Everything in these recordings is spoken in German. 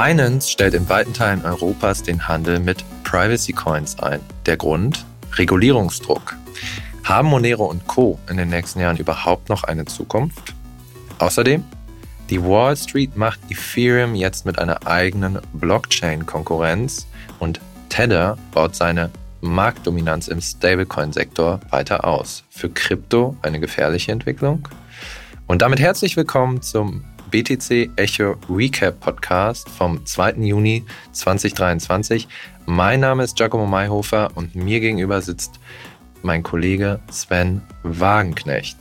Binance stellt in weiten Teilen Europas den Handel mit Privacy Coins ein. Der Grund? Regulierungsdruck. Haben Monero und Co. in den nächsten Jahren überhaupt noch eine Zukunft? Außerdem, die Wall Street macht Ethereum jetzt mit einer eigenen Blockchain-Konkurrenz und Tether baut seine Marktdominanz im Stablecoin-Sektor weiter aus. Für Krypto eine gefährliche Entwicklung? Und damit herzlich willkommen zum BTC Echo Recap Podcast vom 2. Juni 2023. Mein Name ist Giacomo Mayhofer und mir gegenüber sitzt mein Kollege Sven Wagenknecht.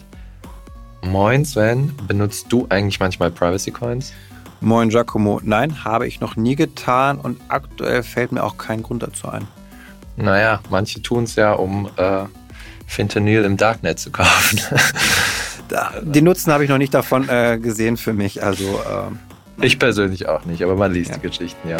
Moin Sven, benutzt du eigentlich manchmal Privacy Coins? Moin Giacomo, nein, habe ich noch nie getan und aktuell fällt mir auch kein Grund dazu ein. Naja, manche tun es ja, um äh, Fentanyl im Darknet zu kaufen. Den Nutzen habe ich noch nicht davon äh, gesehen für mich. Also, äh, ich persönlich auch nicht, aber man liest ja. die Geschichten, ja.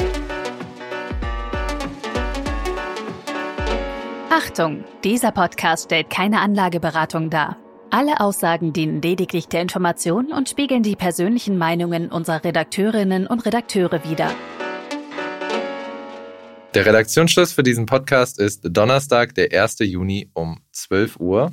Achtung, dieser Podcast stellt keine Anlageberatung dar. Alle Aussagen dienen lediglich der Information und spiegeln die persönlichen Meinungen unserer Redakteurinnen und Redakteure wider. Der Redaktionsschluss für diesen Podcast ist Donnerstag, der 1. Juni um 12 Uhr.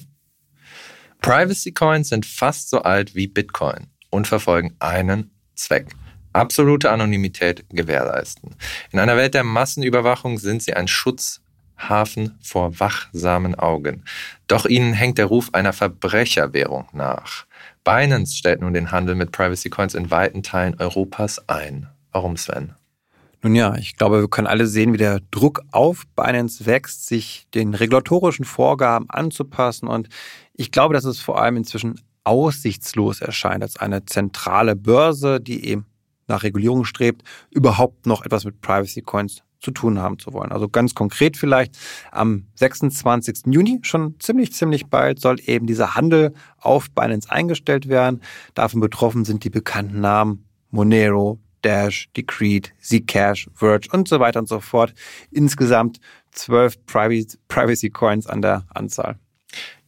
Privacy Coins sind fast so alt wie Bitcoin und verfolgen einen Zweck. Absolute Anonymität gewährleisten. In einer Welt der Massenüberwachung sind sie ein Schutzhafen vor wachsamen Augen. Doch ihnen hängt der Ruf einer Verbrecherwährung nach. Binance stellt nun den Handel mit Privacy Coins in weiten Teilen Europas ein. Warum, Sven? Nun ja, ich glaube, wir können alle sehen, wie der Druck auf Binance wächst, sich den regulatorischen Vorgaben anzupassen. Und ich glaube, dass es vor allem inzwischen aussichtslos erscheint, als eine zentrale Börse, die eben nach Regulierung strebt, überhaupt noch etwas mit Privacy Coins zu tun haben zu wollen. Also ganz konkret vielleicht am 26. Juni, schon ziemlich, ziemlich bald, soll eben dieser Handel auf Binance eingestellt werden. Davon betroffen sind die bekannten Namen Monero, Dash, Decreed, Zcash, Verge und so weiter und so fort. Insgesamt zwölf Privacy Coins an der Anzahl.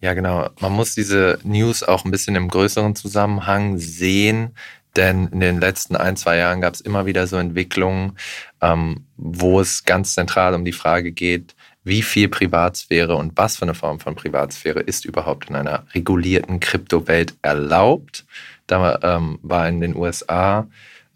Ja, genau. Man muss diese News auch ein bisschen im größeren Zusammenhang sehen, denn in den letzten ein, zwei Jahren gab es immer wieder so Entwicklungen, ähm, wo es ganz zentral um die Frage geht, wie viel Privatsphäre und was für eine Form von Privatsphäre ist überhaupt in einer regulierten Kryptowelt erlaubt. Da ähm, war in den USA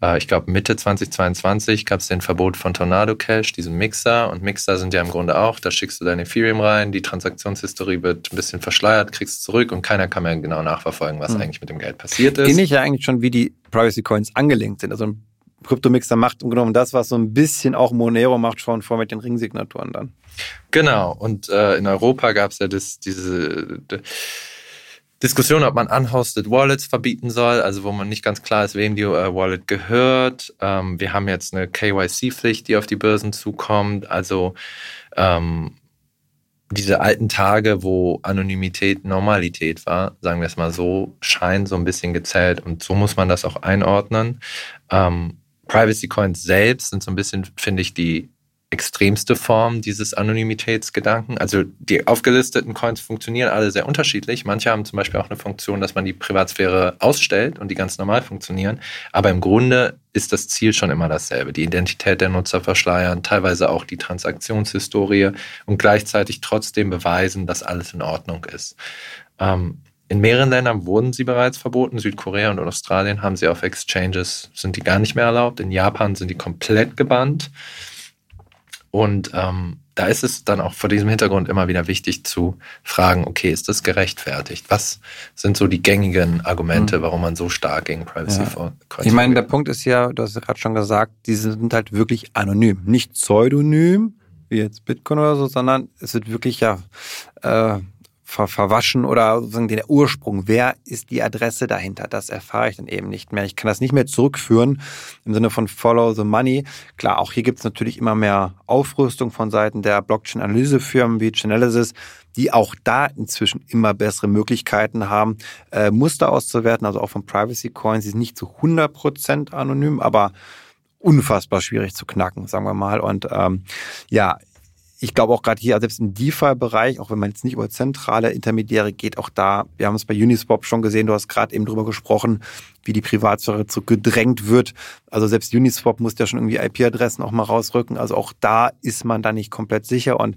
äh, ich glaube Mitte 2022 gab es den Verbot von Tornado Cash, diesem Mixer. Und Mixer sind ja im Grunde auch, da schickst du dein Ethereum rein, die Transaktionshistorie wird ein bisschen verschleiert, kriegst es zurück und keiner kann mehr genau nachverfolgen, was mhm. eigentlich mit dem Geld passiert ist. Ähnlich ja eigentlich schon, wie die Privacy Coins angelegt sind. Also ein Kryptomixer macht Grunde das, was so ein bisschen auch Monero macht schon vor mit den Ringsignaturen dann. Genau. Und äh, in Europa gab es ja das, diese Diskussion, ob man unhosted Wallets verbieten soll, also wo man nicht ganz klar ist, wem die äh, Wallet gehört. Ähm, wir haben jetzt eine KYC-Pflicht, die auf die Börsen zukommt. Also ähm, diese alten Tage, wo Anonymität Normalität war, sagen wir es mal so, scheinen so ein bisschen gezählt und so muss man das auch einordnen. Ähm, Privacy Coins selbst sind so ein bisschen, finde ich, die extremste Form dieses Anonymitätsgedanken. Also die aufgelisteten Coins funktionieren alle sehr unterschiedlich. Manche haben zum Beispiel auch eine Funktion, dass man die Privatsphäre ausstellt und die ganz normal funktionieren. Aber im Grunde ist das Ziel schon immer dasselbe. Die Identität der Nutzer verschleiern, teilweise auch die Transaktionshistorie und gleichzeitig trotzdem beweisen, dass alles in Ordnung ist. Ähm, in mehreren Ländern wurden sie bereits verboten. Südkorea und Australien haben sie auf Exchanges, sind die gar nicht mehr erlaubt. In Japan sind die komplett gebannt. Und ähm, da ist es dann auch vor diesem Hintergrund immer wieder wichtig zu fragen, okay, ist das gerechtfertigt? Was sind so die gängigen Argumente, mhm. warum man so stark gegen Privacy ja. vorgeht? Ich meine, der Punkt ist ja, du hast ja gerade schon gesagt, diese sind halt wirklich anonym, nicht pseudonym, wie jetzt Bitcoin oder so, sondern es wird wirklich ja äh, ver verwaschen oder sozusagen der Ursprung. Wer ist die Adresse dahinter? Das erfahre ich dann eben nicht mehr. Ich kann das nicht mehr zurückführen im Sinne von Follow the Money. Klar, auch hier gibt es natürlich immer mehr Aufrüstung von Seiten der Blockchain-Analysefirmen wie Chainalysis, die auch da inzwischen immer bessere Möglichkeiten haben, äh, Muster auszuwerten, also auch von Privacy Coins. Sie sind nicht zu 100% anonym, aber unfassbar schwierig zu knacken, sagen wir mal. Und ähm, ja, ich glaube auch gerade hier, selbst im DeFi-Bereich, auch wenn man jetzt nicht über zentrale Intermediäre geht, auch da, wir haben es bei Uniswap schon gesehen, du hast gerade eben drüber gesprochen, wie die Privatsphäre zurückgedrängt wird. Also selbst Uniswap muss ja schon irgendwie IP-Adressen auch mal rausrücken. Also auch da ist man dann nicht komplett sicher und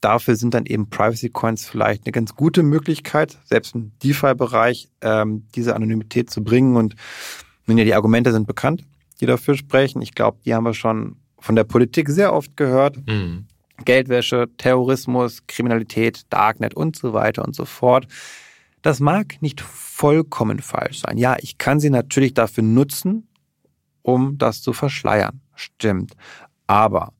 dafür sind dann eben Privacy Coins vielleicht eine ganz gute Möglichkeit, selbst im DeFi-Bereich ähm, diese Anonymität zu bringen. Und nun ja, die Argumente sind bekannt, die dafür sprechen. Ich glaube, die haben wir schon von der Politik sehr oft gehört. Mhm. Geldwäsche, Terrorismus, Kriminalität, Darknet und so weiter und so fort. Das mag nicht vollkommen falsch sein. Ja, ich kann sie natürlich dafür nutzen, um das zu verschleiern. Stimmt. Aber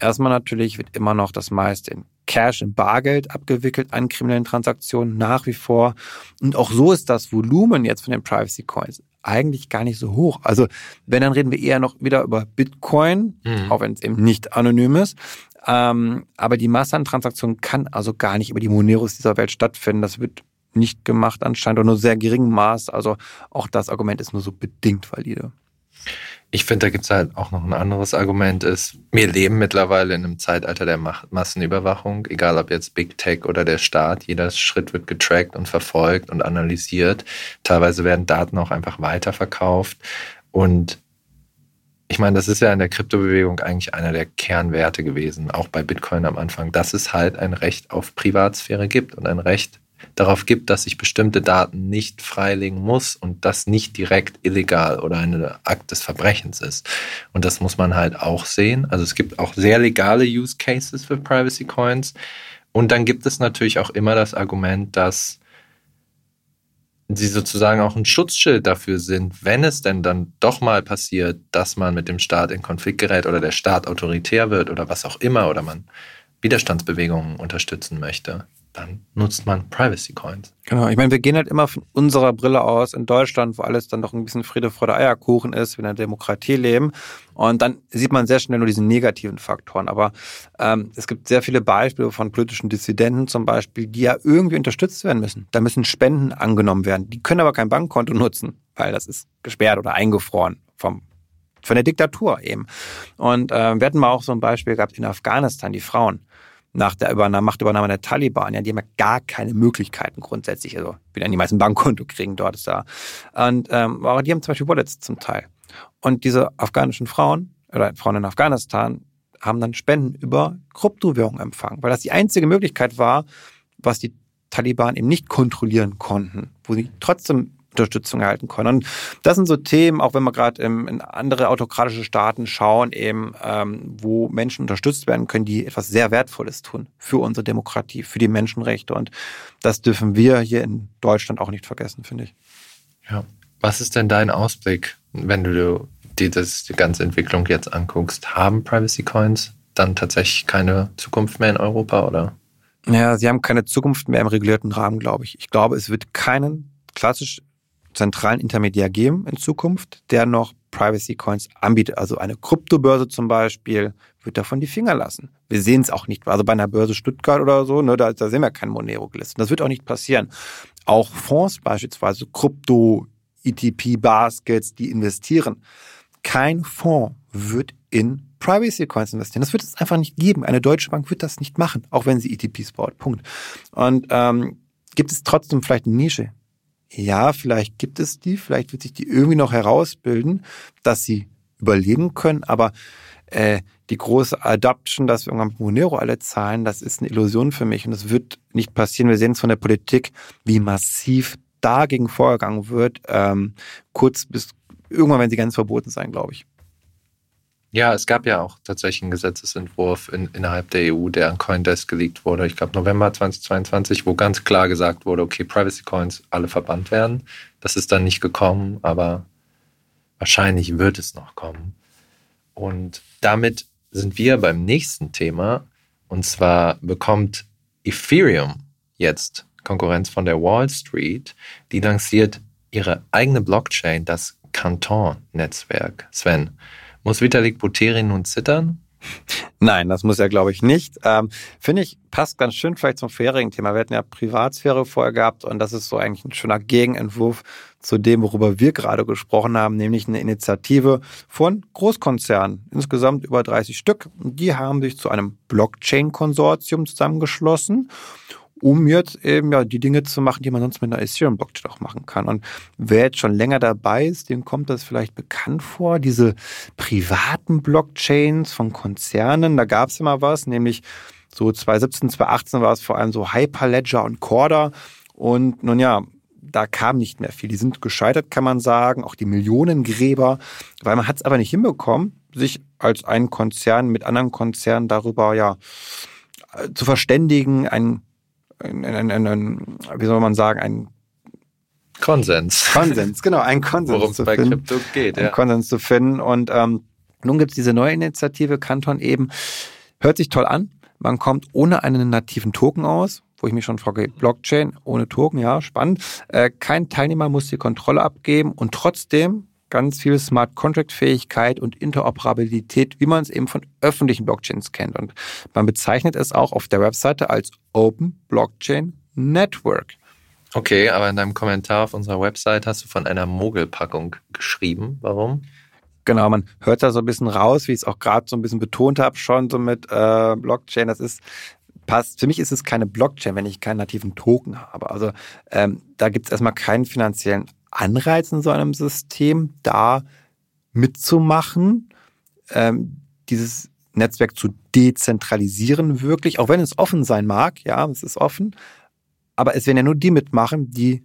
erstmal natürlich wird immer noch das meiste in Cash, in Bargeld abgewickelt an kriminellen Transaktionen nach wie vor. Und auch so ist das Volumen jetzt von den Privacy Coins eigentlich gar nicht so hoch. Also wenn, dann reden wir eher noch wieder über Bitcoin, mhm. auch wenn es eben nicht anonym ist. Ähm, aber die Masse an Transaktionen kann also gar nicht über die Moneros dieser Welt stattfinden. Das wird nicht gemacht anscheinend oder nur sehr geringem Maß. Also auch das Argument ist nur so bedingt valide. Ich finde, da gibt es halt auch noch ein anderes Argument, ist, wir leben mittlerweile in einem Zeitalter der Massenüberwachung, egal ob jetzt Big Tech oder der Staat. Jeder Schritt wird getrackt und verfolgt und analysiert. Teilweise werden Daten auch einfach weiterverkauft. Und ich meine, das ist ja in der Kryptobewegung eigentlich einer der Kernwerte gewesen, auch bei Bitcoin am Anfang, dass es halt ein Recht auf Privatsphäre gibt und ein Recht darauf gibt, dass ich bestimmte Daten nicht freilegen muss und das nicht direkt illegal oder ein Akt des Verbrechens ist. Und das muss man halt auch sehen. Also es gibt auch sehr legale Use Cases für Privacy Coins. Und dann gibt es natürlich auch immer das Argument, dass sie sozusagen auch ein Schutzschild dafür sind, wenn es denn dann doch mal passiert, dass man mit dem Staat in Konflikt gerät oder der Staat autoritär wird oder was auch immer oder man Widerstandsbewegungen unterstützen möchte dann nutzt man Privacy Coins. Genau, ich meine, wir gehen halt immer von unserer Brille aus in Deutschland, wo alles dann doch ein bisschen Friede, Freude, Eierkuchen ist, wir in einer Demokratie leben. Und dann sieht man sehr schnell nur diese negativen Faktoren. Aber ähm, es gibt sehr viele Beispiele von politischen Dissidenten zum Beispiel, die ja irgendwie unterstützt werden müssen. Da müssen Spenden angenommen werden. Die können aber kein Bankkonto nutzen, weil das ist gesperrt oder eingefroren vom von der Diktatur eben. Und äh, wir hatten mal auch so ein Beispiel gehabt in Afghanistan, die Frauen nach der Übernahme, Machtübernahme der Taliban, ja, die haben ja gar keine Möglichkeiten grundsätzlich, also wieder die meisten Bankkonto kriegen dort ist da. Und ähm, aber die haben zum Beispiel Wallets zum Teil. Und diese afghanischen Frauen oder Frauen in Afghanistan haben dann Spenden über Kryptowährungen empfangen, weil das die einzige Möglichkeit war, was die Taliban eben nicht kontrollieren konnten, wo sie trotzdem Unterstützung erhalten können. Und das sind so Themen, auch wenn wir gerade in andere autokratische Staaten schauen, eben, ähm, wo Menschen unterstützt werden können, die etwas sehr Wertvolles tun für unsere Demokratie, für die Menschenrechte. Und das dürfen wir hier in Deutschland auch nicht vergessen, finde ich. Ja. Was ist denn dein Ausblick, wenn du dir das, die ganze Entwicklung jetzt anguckst? Haben Privacy Coins dann tatsächlich keine Zukunft mehr in Europa oder? Ja, sie haben keine Zukunft mehr im regulierten Rahmen, glaube ich. Ich glaube, es wird keinen klassisch zentralen Intermediär geben in Zukunft, der noch Privacy Coins anbietet. Also eine Kryptobörse zum Beispiel wird davon die Finger lassen. Wir sehen es auch nicht. Also bei einer Börse Stuttgart oder so, ne, da, da sehen wir kein Monero gelistet. Das wird auch nicht passieren. Auch Fonds beispielsweise, Krypto, ETP, Baskets, die investieren. Kein Fonds wird in Privacy Coins investieren. Das wird es einfach nicht geben. Eine deutsche Bank wird das nicht machen, auch wenn sie ETPs baut. Punkt. Und ähm, gibt es trotzdem vielleicht eine Nische, ja, vielleicht gibt es die, vielleicht wird sich die irgendwie noch herausbilden, dass sie überleben können, aber äh, die große Adoption, dass wir irgendwann Monero alle zahlen, das ist eine Illusion für mich und das wird nicht passieren. Wir sehen es von der Politik, wie massiv dagegen vorgegangen wird, ähm, kurz bis irgendwann, wenn sie ganz verboten sein, glaube ich. Ja, es gab ja auch tatsächlich einen Gesetzesentwurf in, innerhalb der EU, der an Coindesk geleakt wurde, ich glaube November 2022, wo ganz klar gesagt wurde, okay, Privacy Coins alle verbannt werden. Das ist dann nicht gekommen, aber wahrscheinlich wird es noch kommen. Und damit sind wir beim nächsten Thema. Und zwar bekommt Ethereum jetzt Konkurrenz von der Wall Street. Die lanciert ihre eigene Blockchain, das Canton-Netzwerk. Sven, muss Vitalik Buterin nun zittern? Nein, das muss er, glaube ich, nicht. Ähm, Finde ich, passt ganz schön vielleicht zum vorherigen Thema. Wir hatten ja Privatsphäre vorher gehabt und das ist so eigentlich ein schöner Gegenentwurf zu dem, worüber wir gerade gesprochen haben, nämlich eine Initiative von Großkonzernen, insgesamt über 30 Stück. Die haben sich zu einem Blockchain-Konsortium zusammengeschlossen um jetzt eben ja die Dinge zu machen, die man sonst mit einer Ethereum-Blockchain auch machen kann. Und wer jetzt schon länger dabei ist, dem kommt das vielleicht bekannt vor. Diese privaten Blockchains von Konzernen, da gab es immer was, nämlich so 2017, 2018 war es vor allem so Hyperledger und Corda. Und nun ja, da kam nicht mehr viel. Die sind gescheitert, kann man sagen, auch die Millionengräber, weil man hat es aber nicht hinbekommen, sich als ein Konzern mit anderen Konzernen darüber ja zu verständigen, ein ein, ein, ein, ein, wie soll man sagen, ein Konsens. Konsens, genau, ein Konsens Worum es bei finden, Krypto geht, ja. Ein Konsens zu finden. Und ähm, nun gibt es diese neue Initiative, Kanton eben. Hört sich toll an. Man kommt ohne einen nativen Token aus, wo ich mich schon frage, Blockchain ohne Token, ja, spannend. Äh, kein Teilnehmer muss die Kontrolle abgeben und trotzdem ganz viel Smart Contract Fähigkeit und Interoperabilität, wie man es eben von öffentlichen Blockchains kennt. Und man bezeichnet es auch auf der Webseite als Open Blockchain Network. Okay, aber in deinem Kommentar auf unserer Website hast du von einer Mogelpackung geschrieben. Warum? Genau, man hört da so ein bisschen raus, wie ich es auch gerade so ein bisschen betont habe, schon so mit äh, Blockchain. Das ist passt. Für mich ist es keine Blockchain, wenn ich keinen nativen Token habe. Also ähm, da gibt es erstmal keinen finanziellen Anreiz in so einem System, da mitzumachen, ähm, dieses Netzwerk zu dezentralisieren wirklich, auch wenn es offen sein mag, ja, es ist offen, aber es werden ja nur die mitmachen, die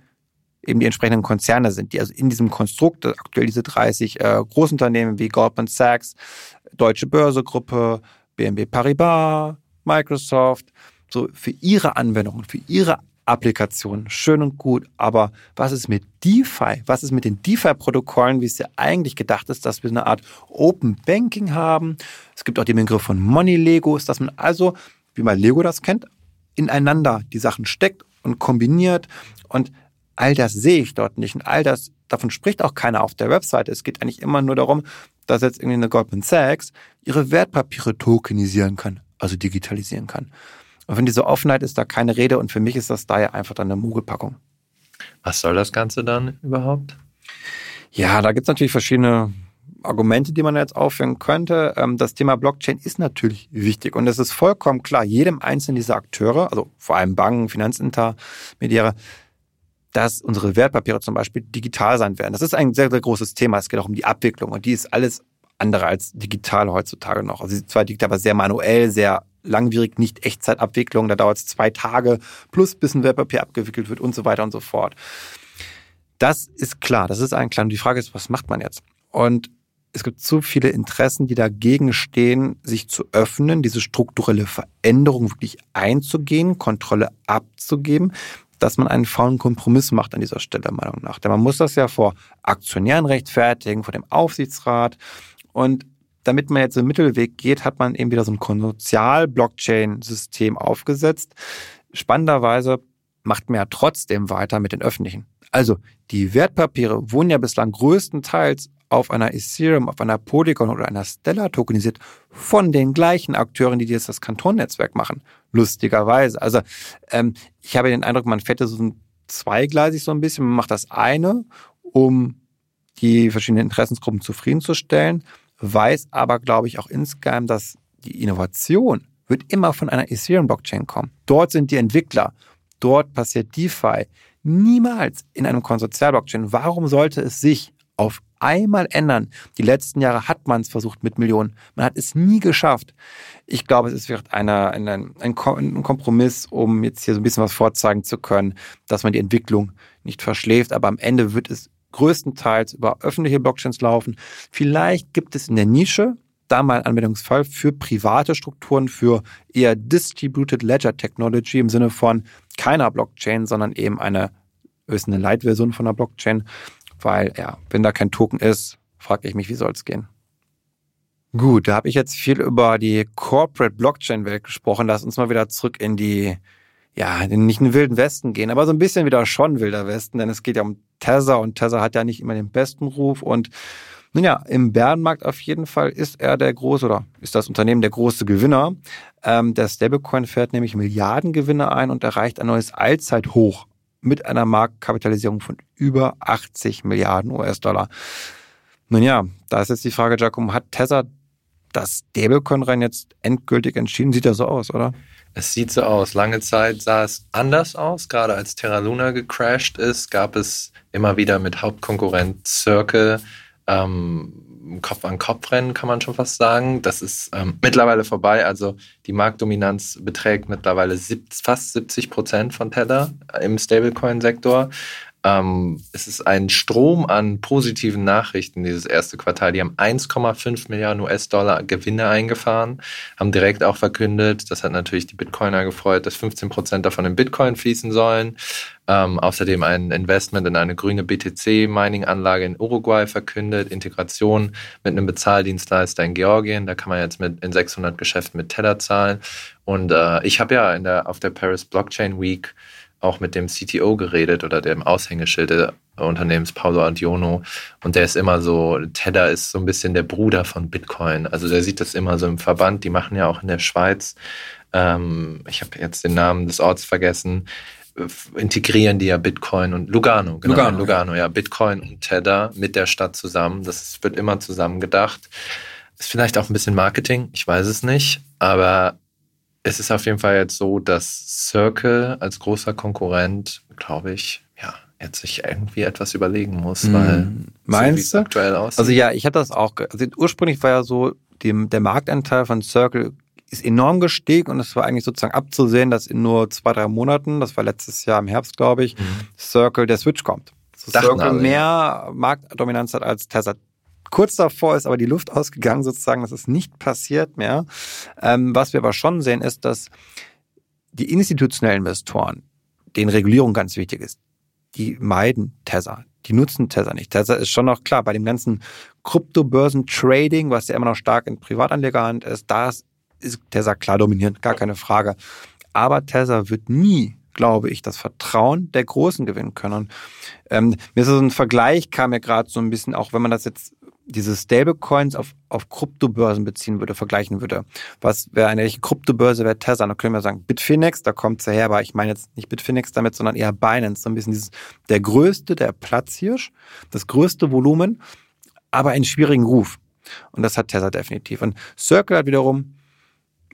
eben die entsprechenden Konzerne sind, die also in diesem Konstrukt, aktuell diese 30 äh, Großunternehmen wie Goldman Sachs, Deutsche Börsegruppe, BMW Paribas, Microsoft, so für ihre Anwendungen, für ihre Applikation, schön und gut, aber was ist mit DeFi? Was ist mit den DeFi-Protokollen, wie es ja eigentlich gedacht ist, dass wir eine Art Open Banking haben? Es gibt auch den Begriff von Money Legos, dass man also, wie man Lego das kennt, ineinander die Sachen steckt und kombiniert und all das sehe ich dort nicht und all das, davon spricht auch keiner auf der Webseite. Es geht eigentlich immer nur darum, dass jetzt irgendwie eine Goldman Sachs ihre Wertpapiere tokenisieren kann, also digitalisieren kann. Und von dieser Offenheit ist da keine Rede und für mich ist das daher einfach dann eine Mogelpackung. Was soll das Ganze dann überhaupt? Ja, da gibt es natürlich verschiedene Argumente, die man jetzt aufführen könnte. Ähm, das Thema Blockchain ist natürlich wichtig und es ist vollkommen klar, jedem einzelnen dieser Akteure, also vor allem Banken, Finanzintermediäre, dass unsere Wertpapiere zum Beispiel digital sein werden. Das ist ein sehr, sehr großes Thema. Es geht auch um die Abwicklung und die ist alles andere als digital heutzutage noch. Also sie ist zwar digital, aber sehr manuell, sehr langwierig, nicht Echtzeitabwicklung. Da dauert es zwei Tage plus bis ein Wertpapier abgewickelt wird und so weiter und so fort. Das ist klar, das ist ein klar. Und die Frage ist, was macht man jetzt? Und es gibt zu viele Interessen, die dagegen stehen, sich zu öffnen, diese strukturelle Veränderung wirklich einzugehen, Kontrolle abzugeben, dass man einen faulen Kompromiss macht an dieser Stelle, Meinung nach. Denn man muss das ja vor Aktionären rechtfertigen, vor dem Aufsichtsrat. Und damit man jetzt einen Mittelweg geht, hat man eben wieder so ein Konsortial-Blockchain-System aufgesetzt. Spannenderweise macht man ja trotzdem weiter mit den öffentlichen. Also die Wertpapiere wurden ja bislang größtenteils auf einer Ethereum, auf einer Polygon oder einer Stellar tokenisiert von den gleichen Akteuren, die jetzt das Kantonnetzwerk machen. Lustigerweise. Also ähm, ich habe den Eindruck, man fährt so ein zweigleisig so ein bisschen. Man macht das eine, um die verschiedenen Interessensgruppen zufriedenzustellen weiß aber, glaube ich, auch insgeheim, dass die Innovation wird immer von einer Ethereum-Blockchain kommen. Dort sind die Entwickler, dort passiert DeFi. Niemals in einem Konsortial-Blockchain. Warum sollte es sich auf einmal ändern? Die letzten Jahre hat man es versucht mit Millionen. Man hat es nie geschafft. Ich glaube, es ist vielleicht eine, eine, ein Kompromiss, um jetzt hier so ein bisschen was vorzeigen zu können, dass man die Entwicklung nicht verschläft. Aber am Ende wird es größtenteils über öffentliche Blockchains laufen. Vielleicht gibt es in der Nische da mal einen Anwendungsfall für private Strukturen, für eher Distributed Ledger Technology im Sinne von keiner Blockchain, sondern eben eine, ist eine Light-Version von einer Blockchain, weil ja, wenn da kein Token ist, frage ich mich, wie soll es gehen? Gut, da habe ich jetzt viel über die Corporate Blockchain-Welt gesprochen. Lass uns mal wieder zurück in die ja, nicht in den wilden Westen gehen, aber so ein bisschen wieder schon wilder Westen, denn es geht ja um Tesla und Tesla hat ja nicht immer den besten Ruf und Nun ja, im Bärenmarkt auf jeden Fall ist er der große oder ist das Unternehmen der große Gewinner. Ähm, der Stablecoin fährt nämlich Milliardengewinne ein und erreicht ein neues Allzeithoch mit einer Marktkapitalisierung von über 80 Milliarden US-Dollar. Nun ja, da ist jetzt die Frage, Giacomo, hat Tesla das Stablecoin-Rennen jetzt endgültig entschieden? Sieht das so aus, oder? Es sieht so aus. Lange Zeit sah es anders aus. Gerade als Terra Luna gecrashed ist, gab es immer wieder mit Hauptkonkurrent Circle ähm, Kopf-an-Kopf-Rennen, kann man schon fast sagen. Das ist ähm, mittlerweile vorbei. Also die Marktdominanz beträgt mittlerweile sieb, fast 70 Prozent von Tether im Stablecoin-Sektor. Ähm, es ist ein Strom an positiven Nachrichten dieses erste Quartal. Die haben 1,5 Milliarden US-Dollar Gewinne eingefahren, haben direkt auch verkündet, das hat natürlich die Bitcoiner gefreut, dass 15 Prozent davon in Bitcoin fließen sollen. Ähm, außerdem ein Investment in eine grüne BTC-Mining-Anlage in Uruguay verkündet, Integration mit einem Bezahldienstleister in Georgien. Da kann man jetzt mit in 600 Geschäften mit Tether zahlen. Und äh, ich habe ja in der, auf der Paris Blockchain Week auch mit dem CTO geredet oder dem Aushängeschild des Unternehmens Paulo Adiono und der ist immer so, Tether ist so ein bisschen der Bruder von Bitcoin. Also der sieht das immer so im Verband. Die machen ja auch in der Schweiz, ähm, ich habe jetzt den Namen des Orts vergessen, integrieren die ja Bitcoin und Lugano, genau, Lugano, Lugano ja, Bitcoin und Tether mit der Stadt zusammen. Das wird immer zusammen gedacht. Ist vielleicht auch ein bisschen Marketing, ich weiß es nicht, aber es ist auf jeden Fall jetzt so, dass Circle als großer Konkurrent, glaube ich, ja, jetzt sich irgendwie etwas überlegen muss, mm. weil meinst so, du aktuell aussieht. Also ja, ich hatte das auch. Also ursprünglich war ja so, die, der Marktanteil von Circle ist enorm gestiegen und es war eigentlich sozusagen abzusehen, dass in nur zwei, drei Monaten, das war letztes Jahr im Herbst, glaube ich, mhm. Circle der Switch kommt. Also Circle mehr Marktdominanz hat als Tesla kurz davor ist aber die Luft ausgegangen, sozusagen, das ist nicht passiert mehr. Ähm, was wir aber schon sehen, ist, dass die institutionellen Investoren, denen Regulierung ganz wichtig ist, die meiden Tether. Die nutzen Tether nicht. Tether ist schon noch klar, bei dem ganzen Kryptobörsen-Trading, was ja immer noch stark in Privatanlegerhand ist, da ist Tether klar dominierend, gar keine Frage. Aber Tether wird nie glaube ich, das Vertrauen der Großen gewinnen können. Und ähm, mir ist so ein Vergleich, kam mir gerade so ein bisschen, auch wenn man das jetzt diese Stablecoins auf, auf Kryptobörsen beziehen würde, vergleichen würde. Was wäre eine welche Kryptobörse wäre Tesla? Da können wir sagen, Bitfinex, da kommt es her, aber ich meine jetzt nicht Bitfinex damit, sondern eher Binance. So ein bisschen dieses, der größte, der Platzhirsch, das größte Volumen, aber einen schwierigen Ruf. Und das hat Tesla definitiv. Und Circle hat wiederum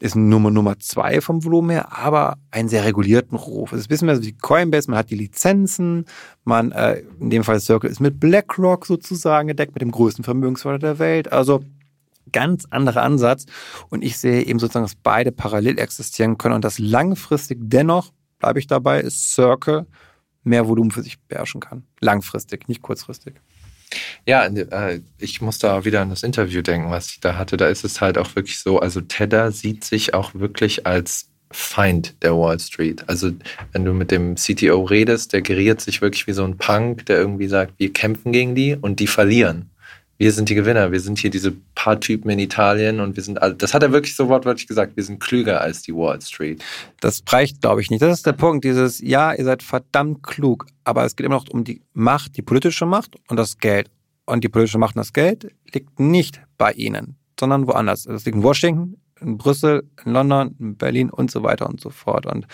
ist Nummer Nummer zwei vom Volumen her, aber einen sehr regulierten Ruf. Es ist ein bisschen mehr so wie Coinbase, man hat die Lizenzen, man, äh, in dem Fall Circle ist mit BlackRock sozusagen gedeckt, mit dem größten Vermögensverwalter der Welt. Also ganz anderer Ansatz. Und ich sehe eben sozusagen, dass beide parallel existieren können und dass langfristig dennoch, bleibe ich dabei, ist Circle mehr Volumen für sich beherrschen kann. Langfristig, nicht kurzfristig. Ja, äh, ich muss da wieder an das Interview denken, was ich da hatte. Da ist es halt auch wirklich so, also Tether sieht sich auch wirklich als Feind der Wall Street. Also wenn du mit dem CTO redest, der geriert sich wirklich wie so ein Punk, der irgendwie sagt, wir kämpfen gegen die und die verlieren wir sind die Gewinner, wir sind hier diese paar Typen in Italien und wir sind, alle, das hat er wirklich so wortwörtlich gesagt, wir sind klüger als die Wall Street. Das reicht, glaube ich, nicht. Das ist der Punkt, dieses, ja, ihr seid verdammt klug, aber es geht immer noch um die Macht, die politische Macht und das Geld. Und die politische Macht und das Geld liegt nicht bei ihnen, sondern woanders. Das liegt in Washington, in Brüssel, in London, in Berlin und so weiter und so fort. Und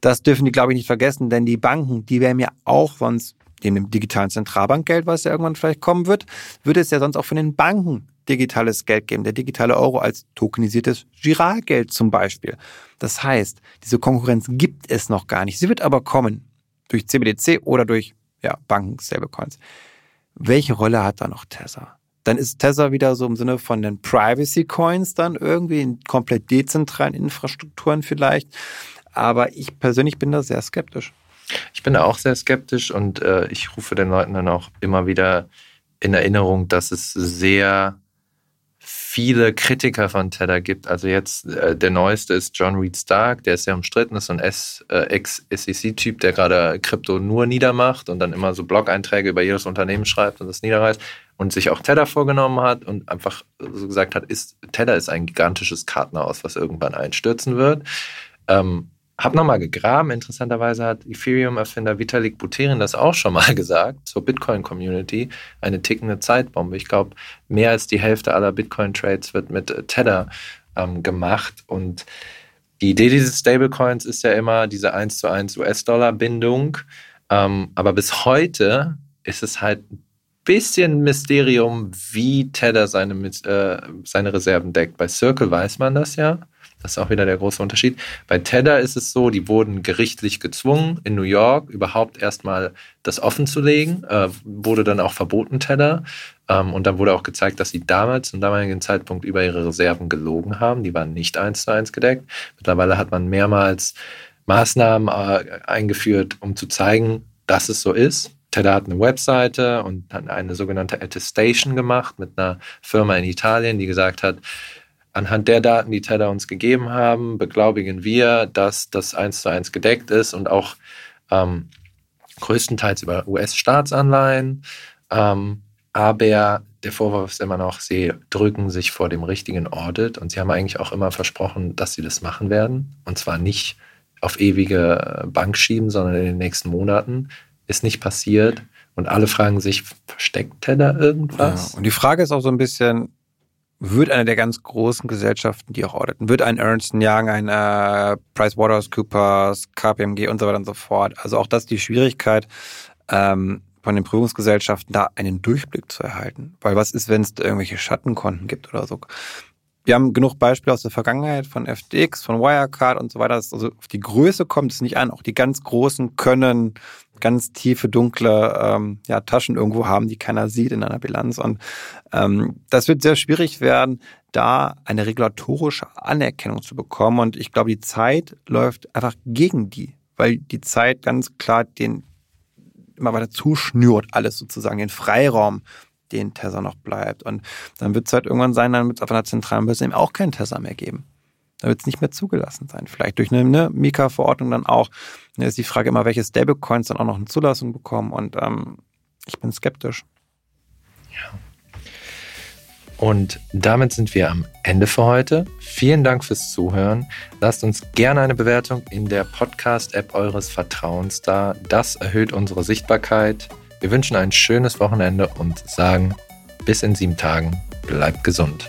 das dürfen die, glaube ich, nicht vergessen, denn die Banken, die werden ja auch sonst neben dem digitalen Zentralbankgeld, was ja irgendwann vielleicht kommen wird, würde es ja sonst auch von den Banken digitales Geld geben, der digitale Euro als tokenisiertes Giralgeld zum Beispiel. Das heißt, diese Konkurrenz gibt es noch gar nicht. Sie wird aber kommen durch CBDC oder durch ja, Banken, Stablecoins. Welche Rolle hat da noch Tether? Dann ist Tether wieder so im Sinne von den Privacy Coins dann irgendwie in komplett dezentralen Infrastrukturen vielleicht. Aber ich persönlich bin da sehr skeptisch. Ich bin da auch sehr skeptisch und äh, ich rufe den Leuten dann auch immer wieder in Erinnerung, dass es sehr viele Kritiker von Tether gibt. Also jetzt äh, der neueste ist John Reed Stark, der ist sehr umstritten, ist so ein äh, Ex-SEC-Typ, der gerade Krypto nur niedermacht und dann immer so Blog-Einträge über jedes Unternehmen schreibt und das niederreißt und sich auch Tether vorgenommen hat und einfach so gesagt hat, ist, Tether ist ein gigantisches Kartenhaus, was irgendwann einstürzen wird. Ähm, habe nochmal gegraben. Interessanterweise hat Ethereum-Erfinder Vitalik Buterin das auch schon mal gesagt zur Bitcoin-Community. Eine tickende Zeitbombe. Ich glaube, mehr als die Hälfte aller Bitcoin-Trades wird mit Tether ähm, gemacht. Und die Idee dieses Stablecoins ist ja immer diese 1 zu 1 US-Dollar-Bindung. Ähm, aber bis heute ist es halt ein bisschen Mysterium, wie Tether seine, äh, seine Reserven deckt. Bei Circle weiß man das ja. Das ist auch wieder der große Unterschied. Bei Tether ist es so, die wurden gerichtlich gezwungen, in New York überhaupt erstmal das offen zu legen. Äh, wurde dann auch verboten, Tether. Ähm, und dann wurde auch gezeigt, dass sie damals zum damaligen Zeitpunkt über ihre Reserven gelogen haben. Die waren nicht eins zu eins gedeckt. Mittlerweile hat man mehrmals Maßnahmen äh, eingeführt, um zu zeigen, dass es so ist. Tether hat eine Webseite und hat eine sogenannte Attestation gemacht mit einer Firma in Italien, die gesagt hat, anhand der Daten, die Tether uns gegeben haben, beglaubigen wir, dass das eins zu eins gedeckt ist und auch ähm, größtenteils über US-Staatsanleihen. Ähm, aber der Vorwurf ist immer noch, sie drücken sich vor dem richtigen Audit und sie haben eigentlich auch immer versprochen, dass sie das machen werden. Und zwar nicht auf ewige Bank schieben, sondern in den nächsten Monaten. Ist nicht passiert. Und alle fragen sich, versteckt Tether irgendwas? Ja, und die Frage ist auch so ein bisschen, wird eine der ganz großen Gesellschaften, die auch auditen, wird ein Ernst Young, ein äh, PricewaterhouseCoopers, KPMG und so weiter und so fort. Also auch das die Schwierigkeit, ähm, von den Prüfungsgesellschaften da einen Durchblick zu erhalten. Weil was ist, wenn es irgendwelche Schattenkonten gibt oder so? Wir haben genug Beispiele aus der Vergangenheit von FTX, von Wirecard und so weiter. Also auf die Größe kommt es nicht an. Auch die ganz Großen können ganz tiefe, dunkle ähm, ja, Taschen irgendwo haben, die keiner sieht in einer Bilanz. Und ähm, das wird sehr schwierig werden, da eine regulatorische Anerkennung zu bekommen. Und ich glaube, die Zeit läuft einfach gegen die, weil die Zeit ganz klar den immer weiter zuschnürt, alles sozusagen, den Freiraum, den Tesla noch bleibt. Und dann wird es halt irgendwann sein, dann wird es auf einer zentralen Börse eben auch keinen Tesla mehr geben. Dann wird es nicht mehr zugelassen sein. Vielleicht durch eine ne, Mika-Verordnung dann auch. Da ist die Frage immer, welche Stablecoins dann auch noch eine Zulassung bekommen. Und ähm, ich bin skeptisch. Ja. Und damit sind wir am Ende für heute. Vielen Dank fürs Zuhören. Lasst uns gerne eine Bewertung in der Podcast-App eures Vertrauens da. Das erhöht unsere Sichtbarkeit. Wir wünschen ein schönes Wochenende und sagen bis in sieben Tagen. Bleibt gesund.